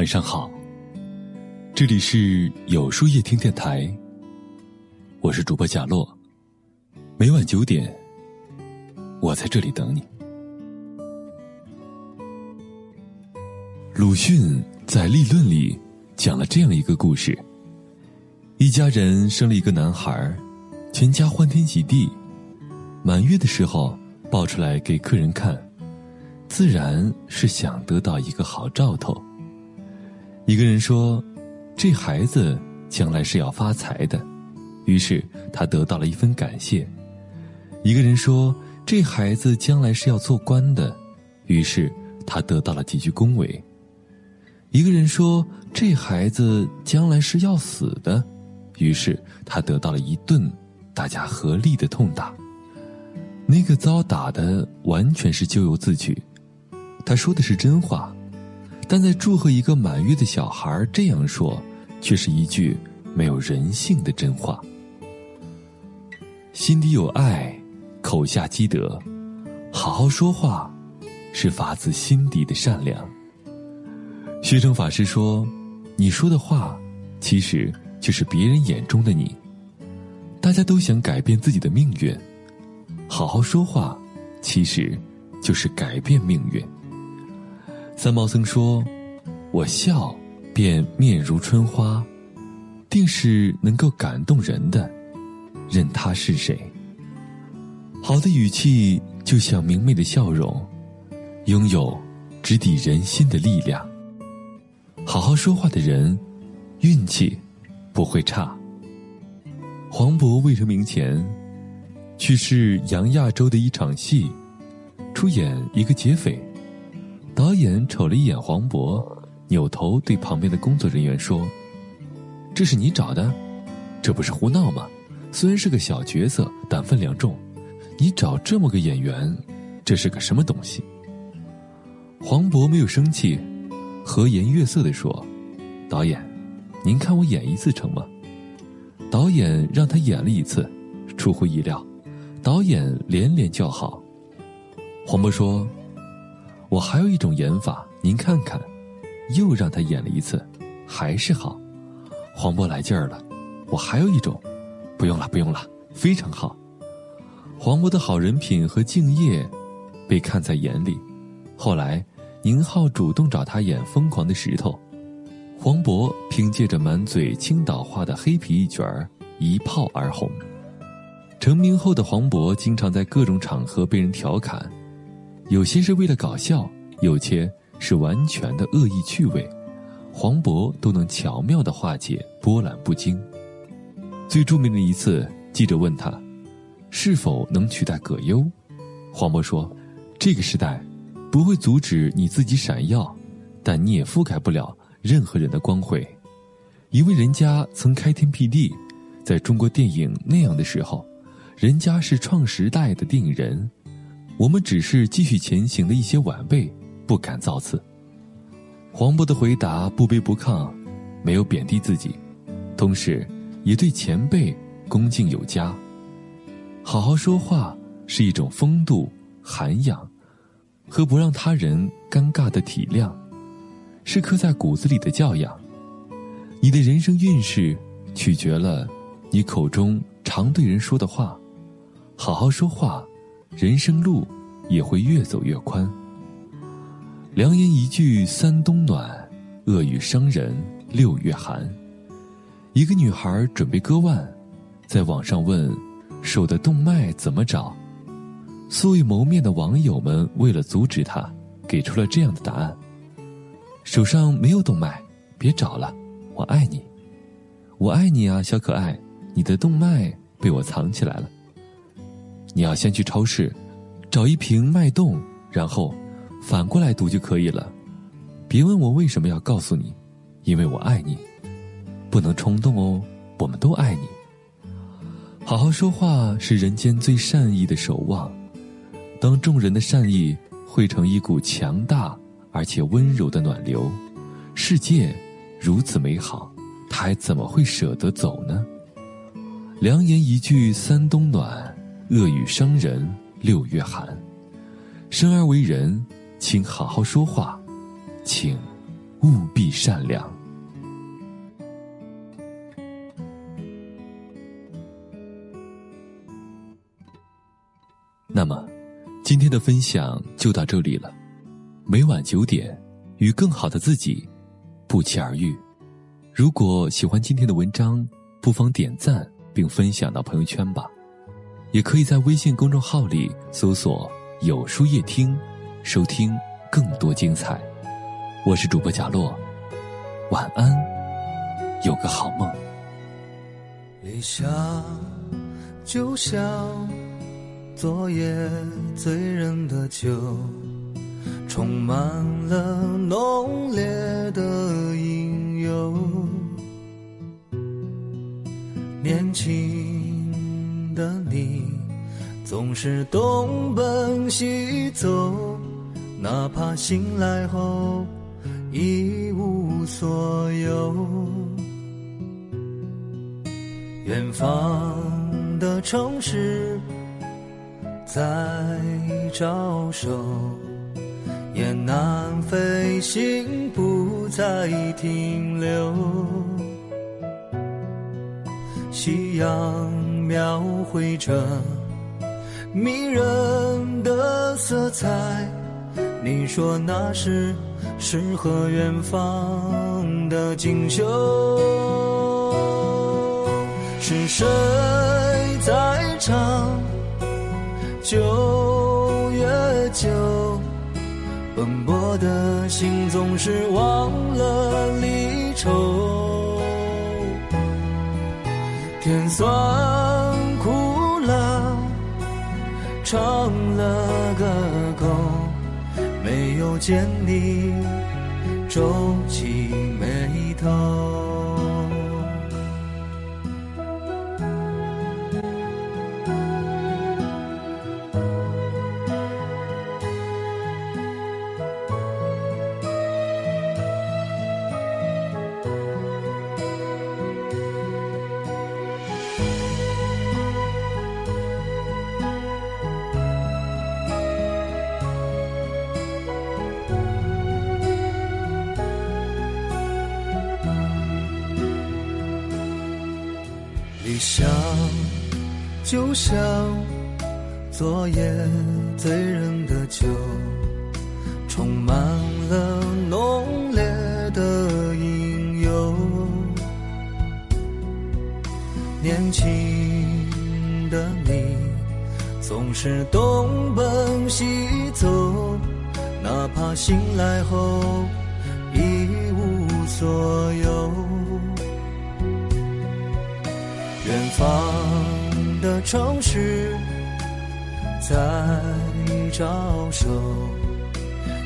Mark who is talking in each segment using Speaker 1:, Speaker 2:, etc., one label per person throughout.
Speaker 1: 晚上好，这里是有书夜听电台，我是主播贾洛，每晚九点，我在这里等你。鲁迅在《立论》里讲了这样一个故事：一家人生了一个男孩，全家欢天喜地，满月的时候抱出来给客人看，自然是想得到一个好兆头。一个人说：“这孩子将来是要发财的。”于是他得到了一份感谢。一个人说：“这孩子将来是要做官的。”于是他得到了几句恭维。一个人说：“这孩子将来是要死的。”于是他得到了一顿大家合力的痛打。那个遭打的完全是咎由自取，他说的是真话。但在祝贺一个满月的小孩这样说，却是一句没有人性的真话。心底有爱，口下积德，好好说话，是发自心底的善良。学生法师说：“你说的话，其实就是别人眼中的你。大家都想改变自己的命运，好好说话，其实就是改变命运。”三毛僧说：“我笑，便面如春花，定是能够感动人的，任他是谁。好的语气就像明媚的笑容，拥有直抵人心的力量。好好说话的人，运气不会差。”黄渤未成名前，去世杨亚洲的一场戏，出演一个劫匪。导演瞅了一眼黄渤，扭头对旁边的工作人员说：“这是你找的？这不是胡闹吗？虽然是个小角色，但分量重。你找这么个演员，这是个什么东西？”黄渤没有生气，和颜悦色地说：“导演，您看我演一次成吗？”导演让他演了一次，出乎意料，导演连连叫好。黄渤说。我还有一种演法，您看看，又让他演了一次，还是好。黄渤来劲儿了，我还有一种，不用了，不用了，非常好。黄渤的好人品和敬业，被看在眼里。后来，宁浩主动找他演《疯狂的石头》，黄渤凭借着满嘴青岛话的黑皮一卷儿，一炮而红。成名后的黄渤，经常在各种场合被人调侃。有些是为了搞笑，有些是完全的恶意趣味，黄渤都能巧妙的化解波澜不惊。最著名的一次，记者问他，是否能取代葛优？黄渤说：“这个时代，不会阻止你自己闪耀，但你也覆盖不了任何人的光辉，因为人家曾开天辟地，在中国电影那样的时候，人家是创时代的电影人。”我们只是继续前行的一些晚辈，不敢造次。黄渤的回答不卑不亢，没有贬低自己，同时也对前辈恭敬有加。好好说话是一种风度、涵养，和不让他人尴尬的体谅，是刻在骨子里的教养。你的人生运势取决了你口中常对人说的话。好好说话。人生路也会越走越宽。良言一句三冬暖，恶语伤人六月寒。一个女孩准备割腕，在网上问手的动脉怎么找。素未谋面的网友们为了阻止她，给出了这样的答案：手上没有动脉，别找了，我爱你，我爱你啊，小可爱，你的动脉被我藏起来了。你要先去超市，找一瓶脉动，然后反过来读就可以了。别问我为什么要告诉你，因为我爱你，不能冲动哦。我们都爱你。好好说话是人间最善意的守望。当众人的善意汇成一股强大而且温柔的暖流，世界如此美好，他还怎么会舍得走呢？良言一句三冬暖。恶语伤人六月寒，生而为人，请好好说话，请务必善良。那么，今天的分享就到这里了。每晚九点，与更好的自己不期而遇。如果喜欢今天的文章，不妨点赞并分享到朋友圈吧。也可以在微信公众号里搜索“有书夜听”，收听更多精彩。我是主播贾洛，晚安，有个好梦。
Speaker 2: 理想就像昨夜醉人的酒，充满了浓烈的引诱。年轻的你总是东奔西走，哪怕醒来后一无所有。远方的城市在招手，雁南飞行不再停留。夕阳描绘着迷人的色彩，你说那是诗和远方的锦绣。是谁在唱九月九？奔波的心总是忘了离愁。天酸唱了个够，没有见你皱起眉头。理想就像昨夜醉人的酒，充满了浓烈的引诱。年轻的你总是东奔西走，哪怕醒来后一无所有。方的城市在招手，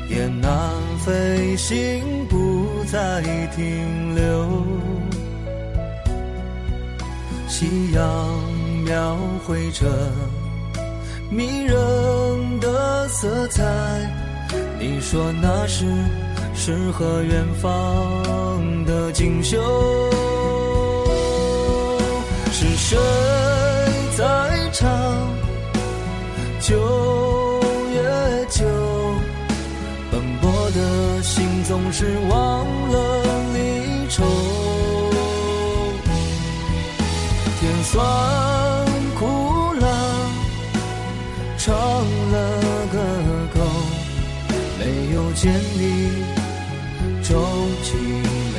Speaker 2: 雁南飞行不再停留。夕阳描绘着迷人的色彩，你说那是诗和远方的锦绣。是忘了离愁。甜酸苦辣，唱了个够，没有见你皱起眉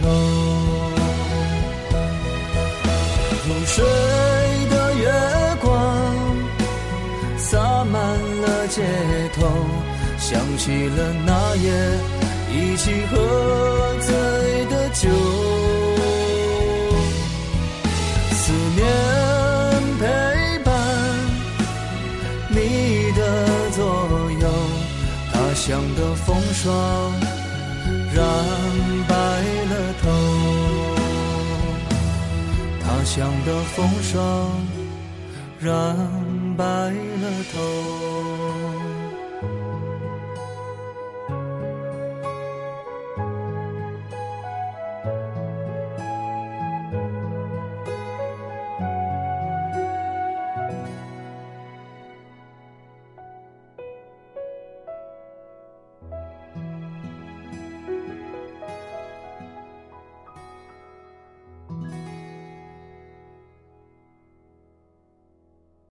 Speaker 2: 头。入睡的月光洒满了街头，想起了那夜一起喝醉的酒。思念陪伴你的左右，他乡的风霜染白了头。他乡的风霜染白了头。